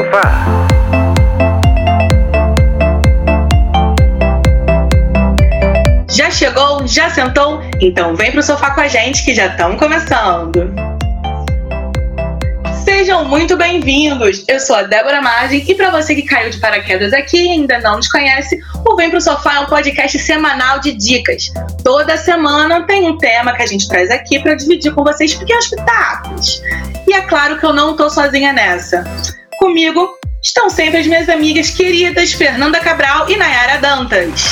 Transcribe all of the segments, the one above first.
sofá. Já chegou? Já sentou? Então vem pro sofá com a gente que já estamos começando. Sejam muito bem-vindos! Eu sou a Débora Margem e para você que caiu de paraquedas aqui e ainda não nos conhece, o Vem Pro Sofá é um podcast semanal de dicas. Toda semana tem um tema que a gente traz aqui para dividir com vocês pequenos pitacos. E é claro que eu não tô sozinha nessa. Comigo estão sempre as minhas amigas queridas Fernanda Cabral e Nayara Dantas.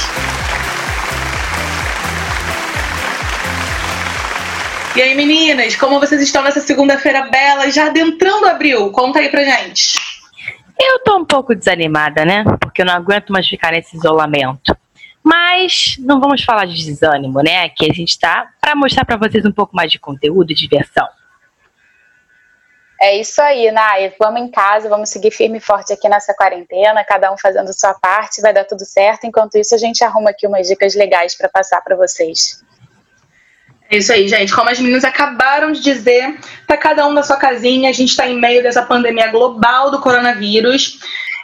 E aí, meninas, como vocês estão nessa segunda-feira bela, já adentrando abril? Conta aí pra gente. Eu tô um pouco desanimada, né? Porque eu não aguento mais ficar nesse isolamento. Mas não vamos falar de desânimo, né? Aqui a gente tá para mostrar para vocês um pouco mais de conteúdo e diversão. É isso aí, Nai. Vamos em casa, vamos seguir firme e forte aqui nessa quarentena, cada um fazendo sua parte, vai dar tudo certo. Enquanto isso, a gente arruma aqui umas dicas legais para passar para vocês. É isso aí, gente. Como as meninas acabaram de dizer, tá cada um na sua casinha, a gente está em meio dessa pandemia global do coronavírus.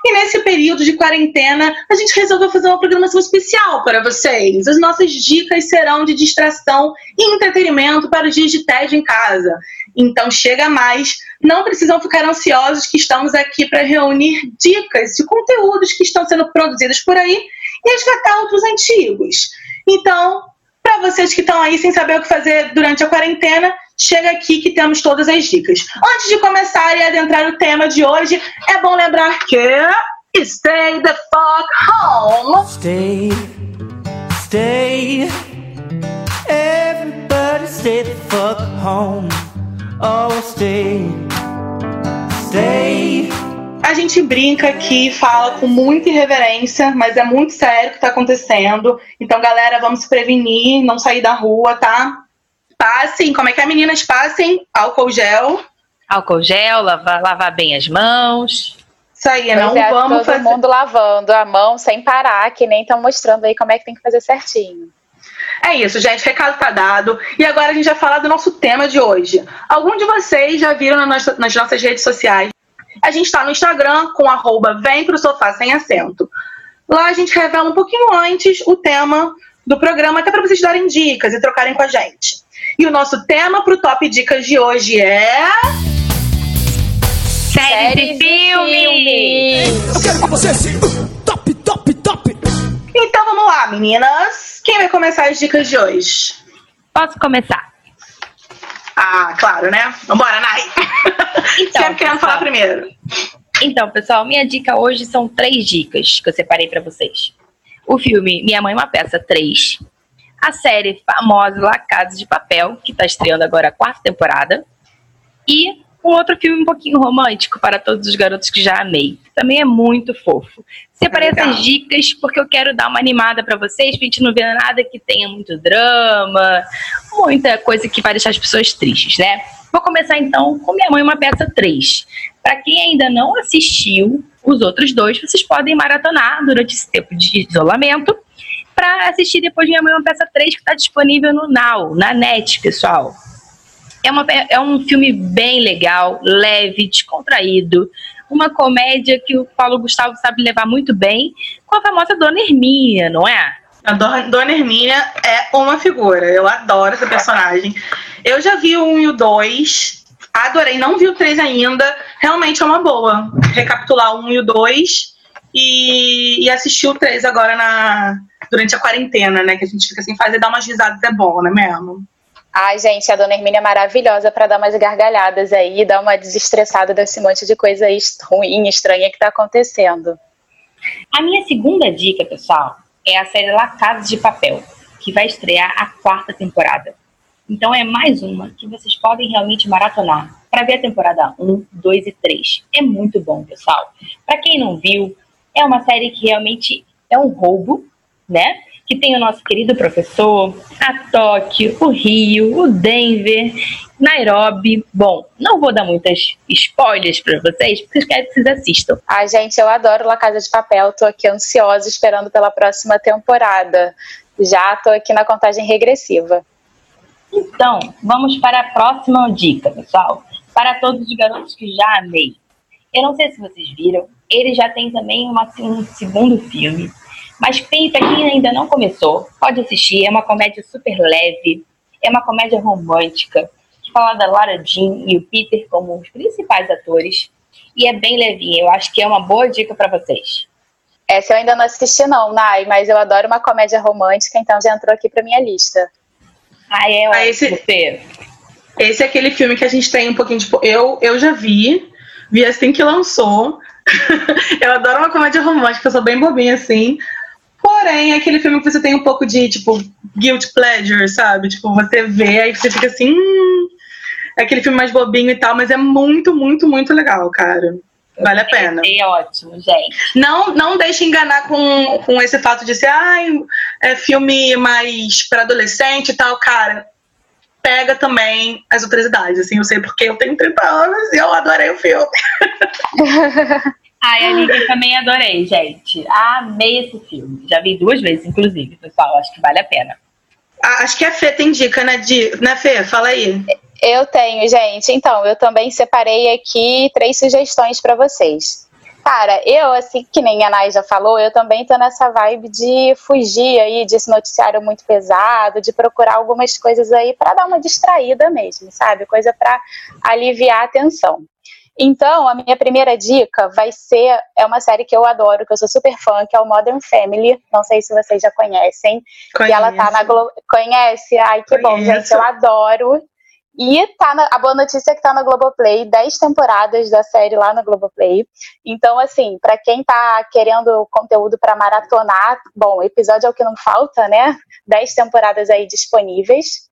E nesse período de quarentena, a gente resolveu fazer uma programação especial para vocês. As nossas dicas serão de distração e entretenimento para os dias de tédio em casa. Então chega mais, não precisam ficar ansiosos que estamos aqui para reunir dicas de conteúdos que estão sendo produzidos por aí e resgatar outros antigos. Então, para vocês que estão aí sem saber o que fazer durante a quarentena, chega aqui que temos todas as dicas. Antes de começar e adentrar no tema de hoje, é bom lembrar que Stay the fuck home. Stay, stay. Everybody stay the fuck home. Oh, stay, stay. A gente brinca aqui, fala com muita irreverência, mas é muito sério o que está acontecendo. Então, galera, vamos se prevenir, não sair da rua, tá? Passem, como é que é, meninas? Passem álcool gel. Álcool gel, lavar, lavar bem as mãos. Isso aí, não é, vamos todo fazer. mundo lavando a mão sem parar, que nem estão mostrando aí como é que tem que fazer certinho. É isso, gente. Recado tá dado. E agora a gente vai falar do nosso tema de hoje. Algum de vocês já viram na nossa- nas nossas redes sociais? A gente está no Instagram com arroba vem pro sofá sem acento. Lá a gente revela um pouquinho antes o tema do programa, até para vocês darem dicas e trocarem com a gente. E o nosso tema pro Top Dicas de hoje é. Séries e filmes! Eu quero que você se top, top, top. Então vamos lá, meninas. Quem vai começar as dicas de hoje? Posso começar? Ah, claro, né? Vambora, Nai. Então, Sempre querendo pessoal. falar primeiro. Então, pessoal, minha dica hoje são três dicas que eu separei pra vocês. O filme Minha Mãe é uma Peça 3. A série famosa La Casa de Papel, que tá estreando agora a quarta temporada. E um outro filme um pouquinho romântico para todos os garotos que já amei. Também é muito fofo. Separei Legal. essas dicas porque eu quero dar uma animada pra vocês, pra gente não ver nada que tenha muito drama, muita coisa que vai deixar as pessoas tristes, né? Vou começar então com Minha Mãe uma Peça 3. Para quem ainda não assistiu os outros dois, vocês podem maratonar durante esse tempo de isolamento para assistir depois Minha Mãe é uma Peça 3 que está disponível no Now, na net, pessoal. É, uma, é um filme bem legal, leve, descontraído. Uma comédia que o Paulo Gustavo sabe levar muito bem, com a famosa Dona Hermínia, não é? A Dona Hermínia é uma figura. Eu adoro essa personagem. Eu já vi o 1 e o 2. Adorei. Não vi o 3 ainda. Realmente é uma boa. Recapitular o 1 e o 2 e, e assistir o 3 agora na, durante a quarentena, né? Que a gente fica sem fazer, dar umas risadas é bom, né mesmo? Ai, gente, a Dona Hermínia é maravilhosa para dar umas gargalhadas aí, dar uma desestressada desse monte de coisa aí ruim, estranha que tá acontecendo. A minha segunda dica, pessoal, é a série La Casa de Papel, que vai estrear a quarta temporada. Então é mais uma que vocês podem realmente maratonar para ver a temporada 1, 2 e 3. É muito bom, pessoal. Para quem não viu, é uma série que realmente é um roubo, né? Que tem o nosso querido professor, a Tóquio, o Rio, o Denver, Nairobi. Bom, não vou dar muitas spoilers para vocês, porque eu quero que vocês assistam. Ai, gente, eu adoro La Casa de Papel, tô aqui ansiosa esperando pela próxima temporada. Já tô aqui na contagem regressiva. Então, vamos para a próxima dica, pessoal. Para todos os garotos que já amei. Eu não sei se vocês viram, ele já tem também uma, um segundo filme. Mas pra quem ainda não começou, pode assistir. É uma comédia super leve, é uma comédia romântica, que fala da Lara Jean e o Peter como os principais atores. E é bem levinha, eu acho que é uma boa dica para vocês. Essa eu ainda não assisti não, Nai, mas eu adoro uma comédia romântica, então já entrou aqui pra minha lista. Ah, é Ah, esse- você. Esse é aquele filme que a gente tem um pouquinho de. Eu, eu já vi, vi assim que lançou. eu adoro uma comédia romântica, eu sou bem bobinha assim. Porém, é aquele filme que você tem um pouco de, tipo, guilt pleasure, sabe? Tipo, você vê, aí você fica assim. Hum, é aquele filme mais bobinho e tal, mas é muito, muito, muito legal, cara. Vale a pena. É ótimo, gente. Não, não deixe enganar com, com esse fato de ser, ai, é filme mais para adolescente e tal, cara. Pega também as outras idades, assim, eu sei porque eu tenho 30 anos e eu adorei o filme. Ai, a Lívia também adorei, gente. Amei esse filme. Já vi duas vezes, inclusive, pessoal. Acho que vale a pena. Ah, Acho que a Fê tem dica, né, de, né Fê? Fala aí. Eu tenho, gente. Então, eu também separei aqui três sugestões para vocês. Cara, eu, assim, que nem a Nai já falou, eu também tô nessa vibe de fugir aí desse noticiário muito pesado, de procurar algumas coisas aí para dar uma distraída mesmo, sabe? Coisa para aliviar a tensão. Então, a minha primeira dica vai ser é uma série que eu adoro, que eu sou super fã, que é o Modern Family. Não sei se vocês já conhecem. E ela tá na Globo. Conhece? Ai, que bom, Conheço. gente. Eu adoro. E tá na... a boa notícia é que tá na Globoplay, 10 temporadas da série lá na Globoplay. Então, assim, pra quem tá querendo conteúdo pra maratonar, bom, episódio é o que não falta, né? 10 temporadas aí disponíveis.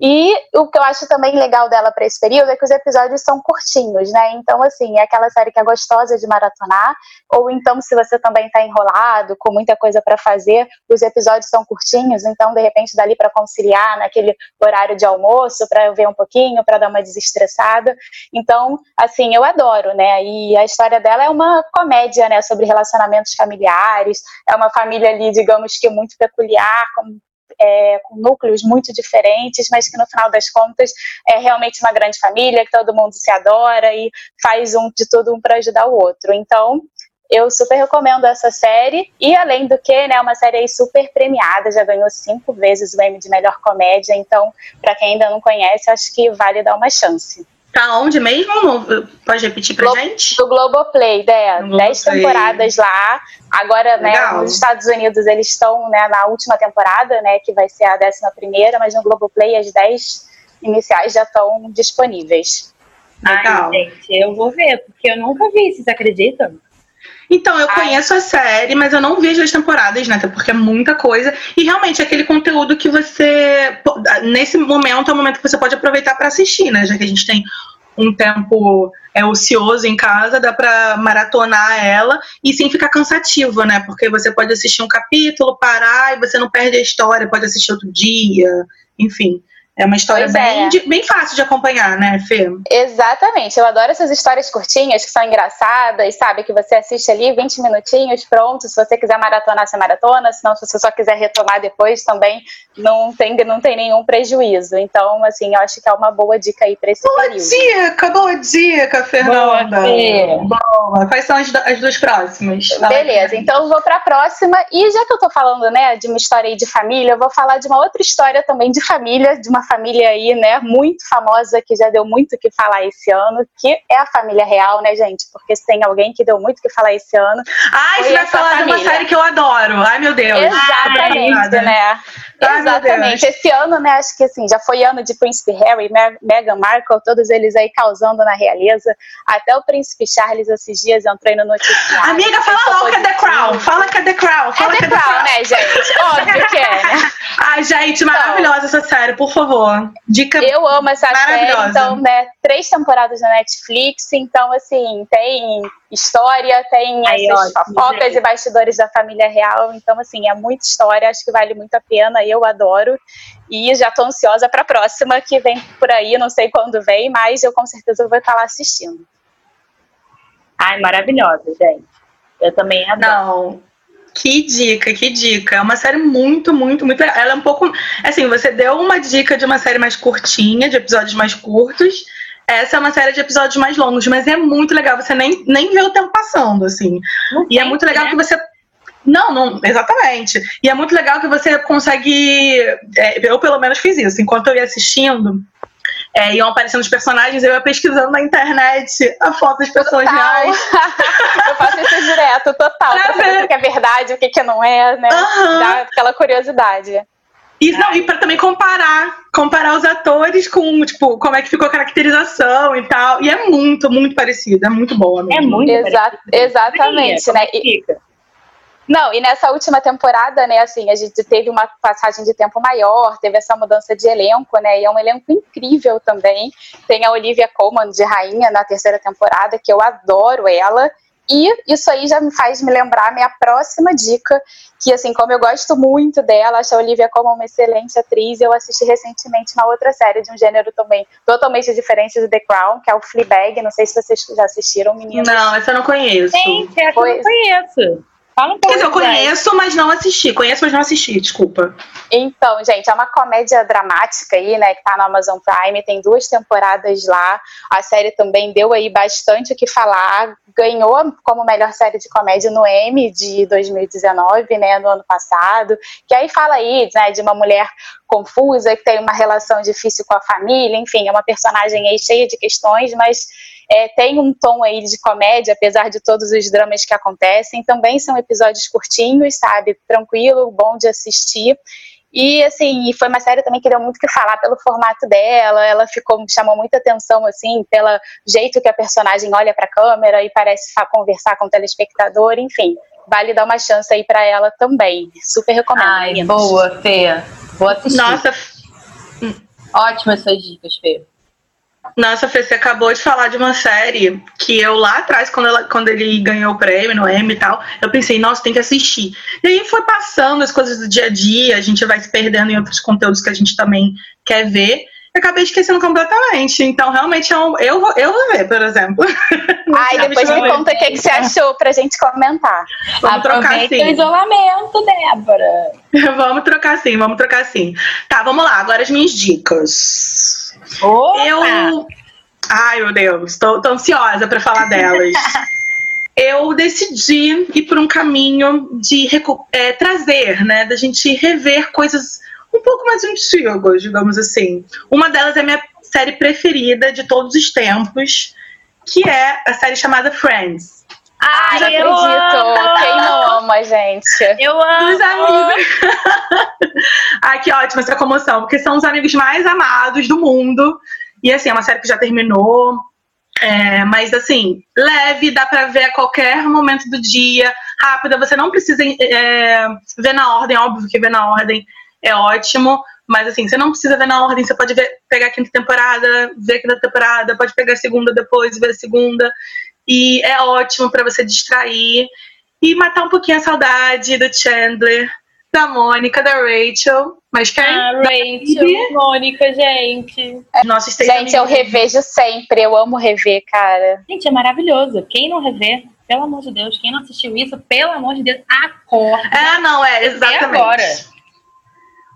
E o que eu acho também legal dela para esse período é que os episódios são curtinhos, né? Então, assim, é aquela série que é gostosa de maratonar. Ou então, se você também está enrolado, com muita coisa para fazer, os episódios são curtinhos, então, de repente, dali para conciliar naquele horário de almoço, para ver um pouquinho, para dar uma desestressada. Então, assim, eu adoro, né? E a história dela é uma comédia, né? Sobre relacionamentos familiares. É uma família ali, digamos que muito peculiar, com é, com núcleos muito diferentes, mas que no final das contas é realmente uma grande família, que todo mundo se adora e faz um de tudo um para ajudar o outro. Então, eu super recomendo essa série. E além do que, né, uma série super premiada, já ganhou cinco vezes o Emmy de melhor comédia. Então, para quem ainda não conhece, acho que vale dar uma chance. Tá onde mesmo? Pode repetir pra Glo- gente? Do Globoplay, né? No Dez Globoplay. temporadas lá. Agora, né, Legal. nos Estados Unidos eles estão né, na última temporada, né, que vai ser a décima primeira, mas no Globoplay as dez iniciais já estão disponíveis. Legal. Ai, gente, eu vou ver, porque eu nunca vi, vocês acreditam? Então, eu Ai. conheço a série, mas eu não vi as temporadas, né? Até porque é muita coisa. E realmente é aquele conteúdo que você. Nesse momento é o momento que você pode aproveitar para assistir, né? Já que a gente tem um tempo é, ocioso em casa, dá pra maratonar ela e sem ficar cansativo, né? Porque você pode assistir um capítulo, parar e você não perde a história, pode assistir outro dia, enfim. É uma história Pois bem, é. de- bem fácil de acompanhar, né, Fê? Exatamente, eu adoro essas histórias curtinhas que são engraçadas, sabe? Que você assiste ali 20 minutinhos, pronto. Se você quiser maratonar, você maratona, senão se você só quiser retomar depois também não tem, não tem nenhum prejuízo. Então, assim, eu acho que é uma boa dica aí para esse Boa período. dica, boa dica, Fernanda. Fê. Boa. Quais são as, as duas próximas? Beleza, então eu vou para a próxima. E já que eu tô falando, né, de uma história aí de família, eu vou falar de uma outra história também de família, de uma família aí, né, muito famosa que já deu muito o que falar esse ano, que é a família real, né, gente? Porque se tem alguém que deu muito o que falar esse ano, Ai, você vai falar de uma família. série que eu adoro. Ai, meu Deus. exatamente, né? Ai, Exatamente. Esse ano, né, acho que assim, já foi ano de Príncipe Harry, Meg- Meghan Markle, todos eles aí causando na realeza. Até o Príncipe Charles esses dias entrou aí no noticiário. Amiga, fala logo que é The. Crown. Fala que é The Crown. Fala É que The Crown, né, gente? Óbvio que é, né? Ai, gente, maravilhosa essa série, por favor. Dica. Eu amo essa série, então, né, três temporadas na Netflix, então, assim, tem história, tem Ai, essas fofocas e bastidores da família real, então, assim, é muita história, acho que vale muito a pena, eu adoro, e já tô ansiosa pra próxima, que vem por aí, não sei quando vem, mas eu com certeza vou estar lá assistindo. Ai, maravilhosa, gente. Eu também adoro. Não. Que dica, que dica. É uma série muito, muito, muito. Ela é um pouco. Assim, você deu uma dica de uma série mais curtinha, de episódios mais curtos. essa é uma série de episódios mais longos, mas é muito legal. Você nem, nem vê o tempo passando, assim. Não E é tem, muito legal né? que você. Não, não, exatamente. E é muito legal que você consegue. é, eu, pelo menos, fiz isso. Enquanto eu ia assistindo, é, iam aparecendo os personagens, eu ia pesquisando na internet a foto das pessoas Total. reais. eu faço isso direto, total. Pra Pra saber o que é verdade, o que, que não é, né? Aham. Dá aquela curiosidade. E, não, e pra também comparar, comparar os atores com, tipo, como é que ficou a caracterização e tal. E é muito, muito parecido, é muito boa mesmo. É muito Exa- parecido. exatamente, é né? E-? Não, e nessa última temporada, né, assim, a gente teve uma passagem de tempo maior, teve essa mudança de elenco, né, e é um elenco incrível também. Tem a Olivia Colman de rainha na terceira temporada, que eu adoro ela. E isso aí já me faz me lembrar a minha próxima dica, que assim, como eu gosto muito dela, acho a Olivia Colman uma excelente atriz, eu assisti recentemente uma outra série de um gênero também totalmente diferente do The Crown, que é o Fleabag, não sei se vocês já assistiram, meninas. Não, essa eu não conheço. Gente, essa eu Pois- não conheço. Fala um pouco. Quer dizer, eu conheço, mas não assisti. Conheço, mas não assisti, desculpa. Então, gente, é uma comédia dramática aí, né, que tá no Amazon Prime, tem duas temporadas lá. A série também deu aí bastante o que falar, ganhou como melhor série de comédia no Emmy de 2019, né, no ano passado. Que aí fala aí, né, de uma mulher confusa que tem uma relação difícil com a família, enfim, é uma personagem aí cheia de questões, mas é, tem um tom aí de comédia, apesar de todos os dramas que acontecem. Também são episódios curtinhos, sabe? Tranquilo, bom de assistir. E assim, e foi uma série também que deu muito que falar pelo formato dela. Ela ficou chamou muita atenção assim pelo jeito que a personagem olha para a câmera e parece conversar com o telespectador. Enfim, vale dar uma chance aí para ela também. Super recomendo. Ai, meninas. boa, Fê. Vou assistir. Nossa, Ótimas suas dicas, Fê. Nossa, Fê, você acabou de falar de uma série que eu lá atrás, quando, ela, quando ele ganhou o prêmio no Emmy e tal, eu pensei, nossa, tem que assistir. E aí foi passando as coisas do dia a dia, a gente vai se perdendo em outros conteúdos que a gente também quer ver. Eu acabei esquecendo completamente. Então, realmente, é um- eu, vou, eu vou ver, por exemplo. Ai, depois me conta o que, que você achou pra gente comentar. Vamos trocar Aproveita o sim. isolamento, Débora. vamos trocar sim, vamos trocar sim. Tá, vamos lá. Agora as minhas dicas. Opa! Eu. Ai, meu Deus, tô, tô ansiosa pra falar delas. Eu decidi ir por um caminho de é, trazer, né? Da gente rever coisas um pouco mais antigas, digamos assim. Uma delas é a minha série preferida de todos os tempos, que é a série chamada Friends. Ai, Não eu acredito. amo. Quem não ama, gente? Eu amo. Dos amigos. Ai, que ótima essa comoção, porque são os amigos mais amados do mundo. E assim, é uma série que já terminou. é, mas assim, leve, dá pra ver a qualquer momento do dia, rápida, você não precisa é, ver na ordem, óbvio que ver na ordem é ótimo, mas assim, você não precisa ver na ordem, você pode ver, pegar a quinta temporada, ver a quinta temporada, pode pegar a segunda depois, ver a segunda, e é ótimo pra você distrair e matar um pouquinho a saudade do Chandler, da Mônica, da Rachel, mas quem? Ah, Rachel, Mônica, gente. Nossos três Gente, eu amigos. revejo sempre. Eu amo rever, cara. Gente, é maravilhoso. Quem não rever, pelo amor de Deus, quem não assistiu isso, pelo amor de Deus, acorda. É, não, é, exatamente. agora.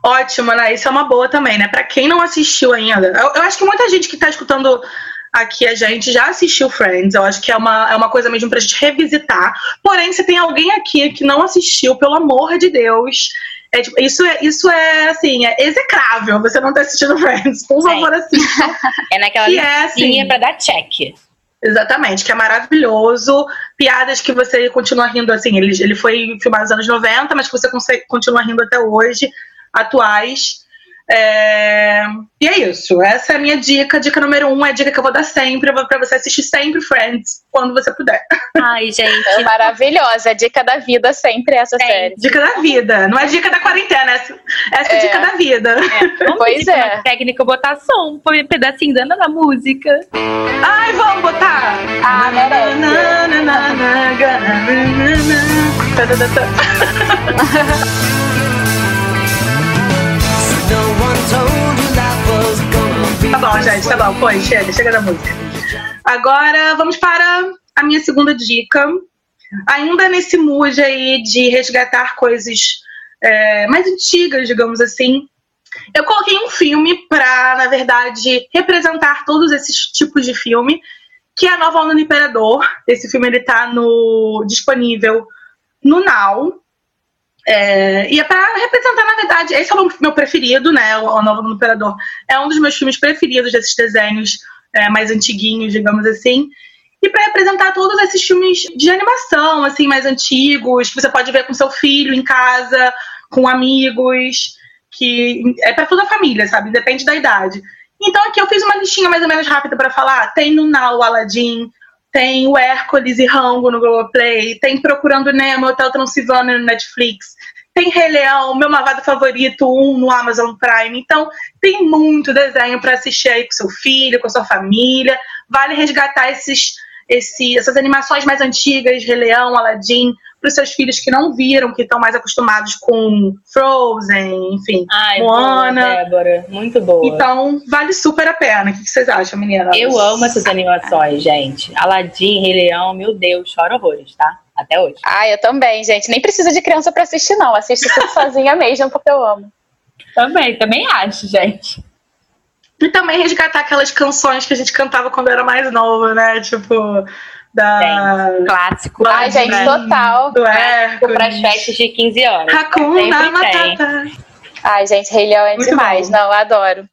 Ótimo, né? Isso é uma boa também, né? Pra quem não assistiu ainda. Eu, eu acho que muita gente que tá escutando aqui a gente já assistiu Friends. Eu acho que é uma, é uma coisa mesmo pra gente revisitar. Porém, se tem alguém aqui que não assistiu, pelo amor de Deus. é, tipo, isso, é, isso é, assim, é execrável você não ter assistido Friends. Por favor, assista. É naquela Que é, assim, pra dar check. Exatamente, que é maravilhoso. Piadas que você continua rindo assim. Ele, ele foi filmado nos anos 90, mas que você consegue, continua rindo até hoje, atuais. É, E é isso. Essa é a minha dica. Dica número um é a dica que eu vou dar sempre pra você assistir sempre Friends, quando você puder. Ai, gente. É maravilhosa. Dica da vida sempre essa Tem. série. Dica da vida. Não é dica da quarentena. Essa, essa é, É. dica da vida. Pois é. técnica botar som, põe um pedacinho da da música. Ai, vamos botar. Ah, merece. Na, na, na, Tá bom, gente, tá bom. Foi, chega, chega da música. Agora vamos para a minha segunda dica. Ainda nesse mood aí de resgatar coisas é, mais antigas, digamos assim. Eu coloquei um filme pra, na verdade, representar todos esses tipos de filme, que é a Nova Onda do Imperador. Esse filme ele tá no disponível no Now. É, e é para representar, na verdade, esse é o meu preferido, né? O, o do Imperador é um dos meus filmes preferidos desses desenhos é, mais antiguinhos, digamos assim e para representar todos esses filmes de animação, assim, mais antigos, que você pode ver com seu filho em casa, com amigos, que é para toda a família, sabe? Depende da idade. Então aqui eu fiz uma listinha mais ou menos rápida para falar. Tem no Now Aladdin, tem o Hércules e Rango no Globoplay, tem Procurando Nemo, Hotel Transilvânia no Netflix, tem Rei Leão, meu malvado favorito, um no Amazon Prime. Então, tem muito desenho para assistir aí com seu filho, com sua família. Vale resgatar esses esse, essas animações mais antigas, Rei Leão, Aladdin, para os seus filhos que não viram, que estão mais acostumados com Frozen, enfim, Ai, Moana. Boa, Débora. Muito boa. Então, vale super a pena. O que vocês acham, meninas? Eu amo essas animações, gente. Aladdin, Rei Leão, meu Deus, choro horrores, tá? Até hoje. Ah, eu também, gente. Nem precisa de criança para assistir, não. Assisto tudo sozinha mesmo, porque eu amo. Também, também acho, gente. E também resgatar aquelas canções que a gente cantava quando era mais nova, né? Tipo, da. Tem, clássico. Ai, gente, né? total. Do Hércules. Para as festas de 15 anos. Hakuna Matata. Ai, gente, Rei Leão é Muito demais. Bom. Não, eu adoro.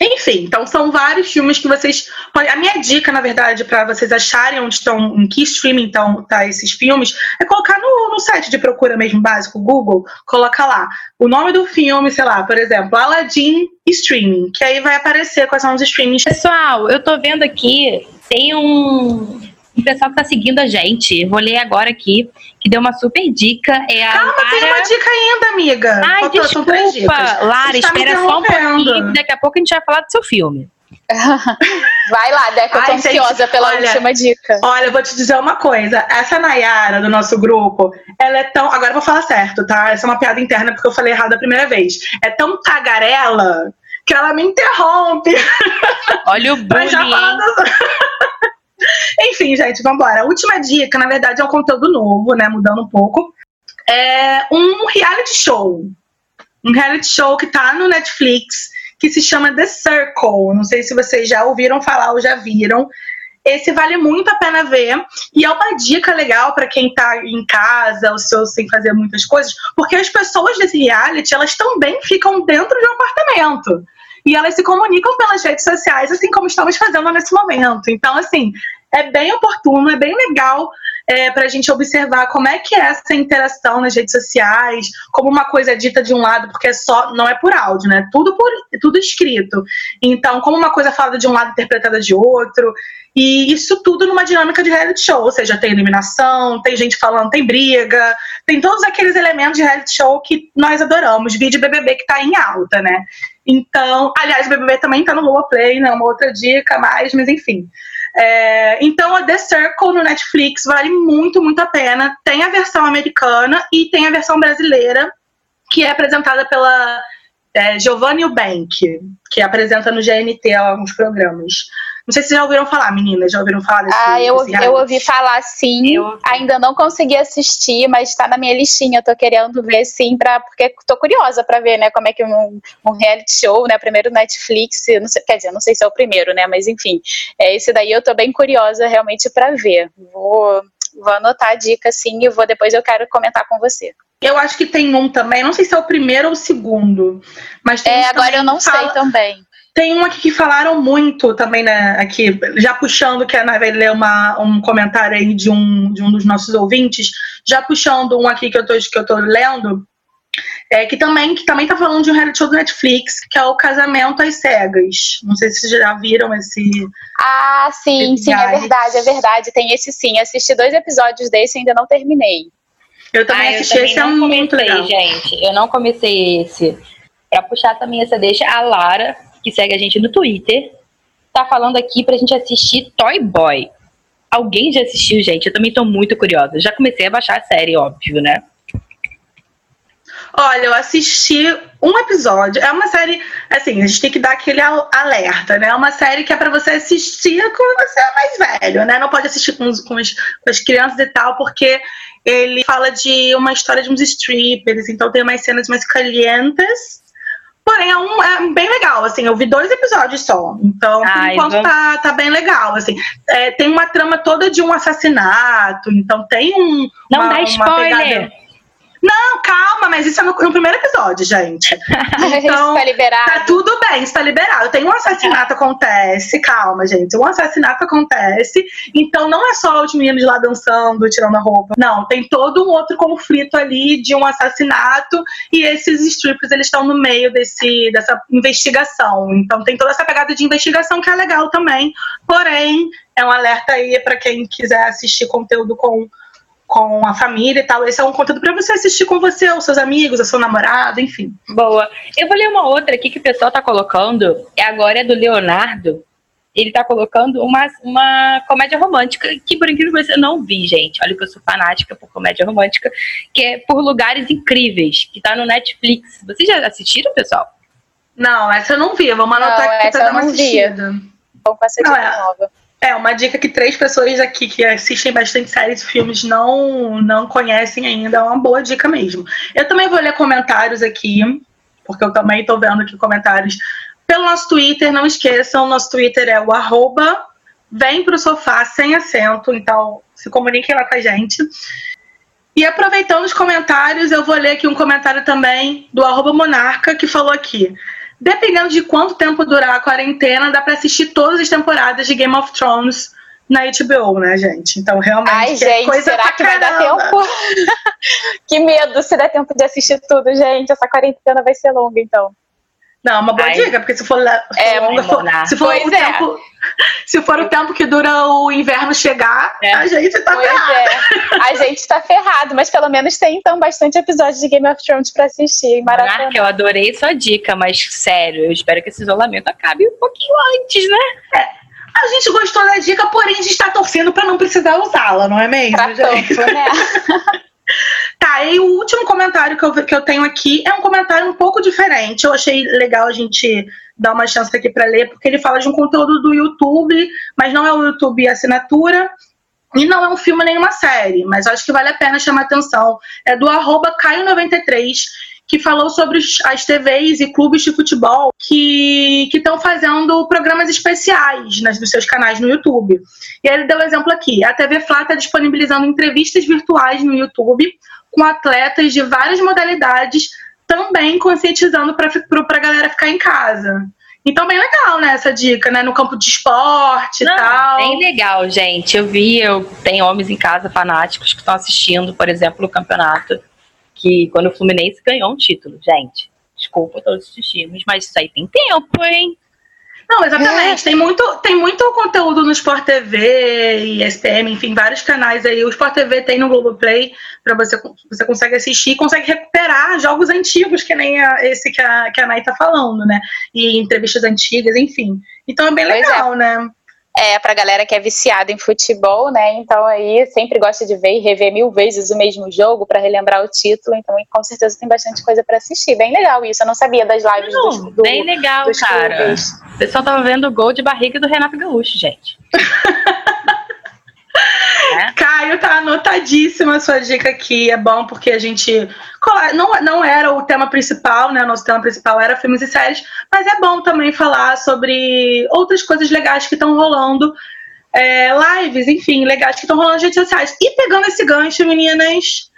Enfim, então são vários filmes que vocês. A minha dica, na verdade, para vocês acharem onde estão, em que streaming estão tá, esses filmes, é colocar no, no site de procura mesmo básico, Google, coloca lá o nome do filme, sei lá, por exemplo, Aladdin Streaming, que aí vai aparecer quais são os streamings. Pessoal, eu tô vendo aqui, tem um, um pessoal que tá seguindo a gente. Vou ler agora aqui, que deu uma super dica. É a Calma, Lara... tem uma dica ainda, amiga. Ai, Faltou, desculpa. Lara, espera só um pouquinho. Daqui a pouco a gente vai falar do seu filme. Vai lá, Deca, eu tô Ai, ansiosa gente, pela olha, última dica. Olha, eu vou te dizer uma coisa. Essa Nayara do nosso grupo, ela é tão. Agora eu vou falar certo, tá? Essa é uma piada interna porque eu falei errado a primeira vez. É tão tagarela que ela me interrompe. Olha o bullying. Enfim, gente, vamos embora. Última dica, na verdade, é um conteúdo novo, né? Mudando um pouco. É um reality show. Um reality show que tá no Netflix, que se chama The Circle. Não sei se vocês já ouviram falar ou já viram. Esse vale muito a pena ver. E é uma dica legal para quem tá em casa, ou seu sem fazer muitas coisas, porque as pessoas desse reality, elas também ficam dentro de um apartamento e elas se comunicam pelas redes sociais, assim como estamos fazendo nesse momento. Então, assim, é bem oportuno, é bem legal é, para a gente observar como é que é essa interação nas redes sociais, como uma coisa é dita de um lado, porque é só não é por áudio, né? Tudo por tudo escrito. Então, como uma coisa é falada de um lado interpretada de outro, e isso tudo numa dinâmica de reality show, ou seja, tem eliminação, tem gente falando, tem briga, tem todos aqueles elementos de reality show que nós adoramos. Vídeo BBB que tá em alta, né? Então, aliás, BBB também tá no Roleplay, né? Uma outra dica mais, mas enfim. É, então, a The Circle no Netflix vale muito, muito a pena. Tem a versão americana e tem a versão brasileira, que é apresentada pela é, Giovanni Bank, que apresenta no GNT alguns programas. Não sei se já ouviram falar, meninas. Já ouviram falar desse Ah, eu, desse eu ouvi falar sim. Eu... Ainda não consegui assistir, mas está na minha listinha. Tô querendo ver sim, pra, porque tô curiosa para ver, né, como é que um, um reality show, né? Primeiro Netflix, não sei, quer dizer, não sei se é o primeiro, né? Mas enfim, é, esse daí eu tô bem curiosa realmente para ver. Vou, vou anotar a dica sim e vou depois eu quero comentar com você. Eu acho que tem um também, não sei se é o primeiro ou o segundo. Mas tem é, agora eu não fala... sei também. Tem um aqui que falaram muito também, né? Aqui, já puxando, que a Ana vai ler uma, um comentário aí de um, de um dos nossos ouvintes, já puxando um aqui que eu tô, que eu tô lendo, é, que também que também tá falando de um reality show do Netflix, que é o Casamento às Cegas. Não sei se vocês já viram esse. Ah, sim, esse sim, é verdade, é verdade. Tem esse sim. Assisti dois episódios desse e ainda não terminei. Eu também ah, assisti eu também esse, é muito comecei, legal. gente. Eu não comecei esse. Pra puxar também essa deixa, a Lara que segue a gente no Twitter, tá falando aqui pra gente assistir Toy Boy. Alguém já assistiu, gente? Eu também tô muito curiosa. Já comecei a baixar a série, óbvio, né? Olha, eu assisti um episódio. É uma série, assim, a gente tem que dar aquele alerta, né? É uma série que é para você assistir quando você é mais velho, né? Não pode assistir com, os, com, as, com as crianças e tal, porque ele fala de uma história de uns strippers, então tem umas cenas mais calientas Porém, é, um, é bem legal, assim, eu vi dois episódios só. Então, por enquanto, tá, tá bem legal, assim. É, tem uma trama toda de um assassinato, então tem um... Não uma- dá spoiler. pegada- Não, calma, mas isso é no, no primeiro episódio, gente. Então, Isso tá liberado. Tá tudo bem, está liberado. Tem um assassinato acontece, calma, gente. Um assassinato acontece, então não é só os meninos lá dançando, tirando a roupa. Não, tem todo um outro conflito ali de um assassinato e esses strippers eles estão no meio desse dessa investigação. Então tem toda essa pegada de investigação que é legal também. Porém, é um alerta aí para quem quiser assistir conteúdo com com a família e tal. Esse é um conteúdo para você assistir com você, os seus amigos, o seu namorado, enfim. Boa. Eu vou ler uma outra aqui que o pessoal tá colocando. É agora é do Leonardo. Ele tá colocando uma, uma comédia romântica que, por incrível que pareça, eu não vi, gente. Olha que eu sou fanática por comédia romântica, que é Por Lugares Incríveis, que tá no Netflix. Vocês já assistiram, pessoal? Não, essa eu não vi. Vamos anotar Não, aqui pra dar eu uma não vi. assistida. Vamos com essa Não, dica é. nova. É, uma dica que três pessoas aqui que assistem bastante séries e filmes não, não conhecem ainda. É uma boa dica mesmo. Eu também vou ler comentários aqui, porque eu também tô vendo aqui comentários pelo nosso Twitter. Não esqueçam, nosso Twitter é o arroba vem pro sofá sem acento. Então, se comuniquem lá com a gente. E aproveitando os comentários, eu vou ler aqui um comentário também do arroba monarca, que falou aqui. Dependendo de quanto tempo durar a quarentena, dá pra assistir todas as temporadas de Game of Thrones na HBO, né, gente? Então, realmente, Ai, é gente, coisa será que vai dar caramba. tempo? que medo se der tempo de assistir tudo, gente. Essa quarentena vai ser longa, então. Não, uma boa Ai. dica, porque se for, É, longa, for- se for Pois o é. tempo, se for o tempo que dura o inverno chegar, É. a gente tá Pois ferrado. é. A gente tá ferrado, mas pelo menos tem, então, bastante episódios de Game of Thrones pra assistir. Maratona. eu adorei sua dica, mas sério, eu espero que esse isolamento acabe um pouquinho antes, né? A gente gostou da dica, porém a gente tá torcendo pra não precisar usá-la, não é mesmo, Pra gente? tanto, né? Tá, e o último comentário que eu, que eu tenho aqui é um comentário um pouco diferente. Eu achei legal a gente dar uma chance aqui pra ler, porque ele fala de um conteúdo do YouTube, mas não é o YouTube assinatura. E não é um filme nem uma série, mas acho que vale a pena chamar atenção. É do arroba Caio93, que falou sobre as TVs e clubes de futebol que estão fazendo programas especiais nas, nos seus canais no YouTube. E aí ele deu um exemplo aqui. A TV Flá está disponibilizando entrevistas virtuais no YouTube com atletas de várias modalidades, também conscientizando para a galera ficar em casa. Então, bem legal, né, essa dica, né? No campo de esporte e tal. bem legal, gente. Eu vi, eu tenho homens em casa fanáticos que estão assistindo, por exemplo, o campeonato, que quando o Fluminense ganhou um título, gente. Desculpa todos os times, mas isso aí tem tempo, hein? Não, exatamente. Tem, muito, tem muito conteúdo no Sport TV e SPM, enfim, vários canais aí. O Sport TV tem no Globoplay para você você consegue assistir, consegue recuperar jogos antigos, que nem a- esse que a, que a Nay tá falando, né? E entrevistas antigas, enfim. Então é bem Pois é. legal, né? É, pra galera que é viciada em futebol, né? Então aí sempre gosta de ver e rever mil vezes o mesmo jogo pra relembrar o título. Então com certeza tem bastante coisa pra assistir. Bem legal isso. Eu não sabia das lives Não, dos, do, bem legal, dos cara. clubes. O pessoal tava vendo o gol de barriga do Renato Gaúcho, gente. Caio, tá anotadíssima a sua dica aqui. É bom porque a gente. Não, não era o tema principal, né? Nosso tema principal era filmes e séries, mas é bom também falar sobre outras coisas legais que estão rolando. é, lives, enfim, legais que estão rolando nas redes sociais. E pegando esse gancho, meninas,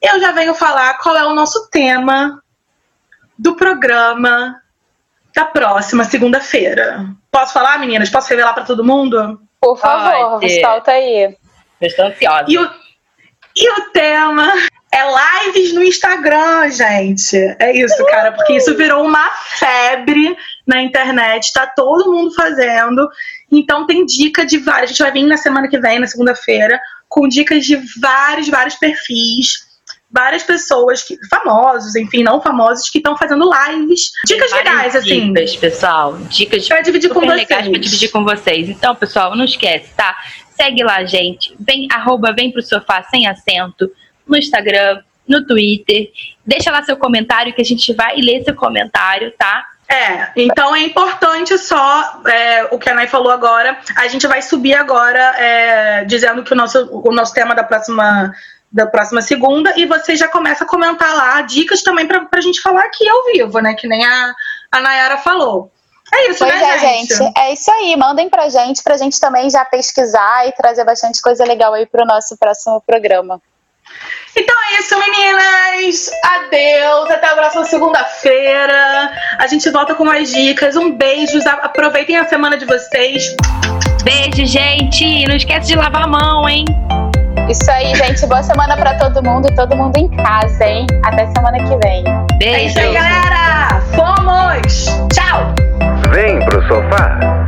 eu já venho falar qual é o nosso tema do programa da próxima segunda-feira. Posso falar, meninas? Posso revelar para todo mundo? Por favor, Pode. solta aí. Eu estou ansiosa. E o, e o tema é lives no Instagram, gente. É isso, cara, porque isso virou uma febre na internet, tá todo mundo fazendo. Então tem dica de várias. A gente vai vir na semana que vem, na segunda-feira, com dicas de vários, vários perfis. Várias pessoas, que, famosos, enfim, não famosos, que estão fazendo lives. Dicas legais, assim. Dicas, pessoal. Dicas Pra dividir com vocês. legais pra dividir com vocês. Então, pessoal, não esquece, tá? Segue lá, gente. Vem, arroba, vem pro sofá sem acento no Instagram, no Twitter. Deixa lá seu comentário que a gente vai ler seu comentário, tá? É, então é importante só é, o que a Nay falou agora. A gente vai subir agora é, dizendo que o nosso, o nosso tema da próxima da próxima segunda e você já começa a comentar lá dicas também pra, pra gente falar aqui ao vivo, né? Que nem a, a Nayara falou. É isso, pois né, é, gente? gente? É isso aí. Mandem pra gente, pra gente também já pesquisar e trazer bastante coisa legal aí pro nosso próximo programa. Então é isso, meninas. Adeus. Até a próxima segunda-feira. A gente volta com mais dicas. Um beijo. Aproveitem a semana de vocês. Beijo, gente. Não esquece de lavar a mão, hein? Isso aí, gente. Boa semana para todo mundo e todo mundo em casa, hein? Até semana que vem. Beijo. É isso aí, galera. Fomos. Tchau. Vem pro sofá.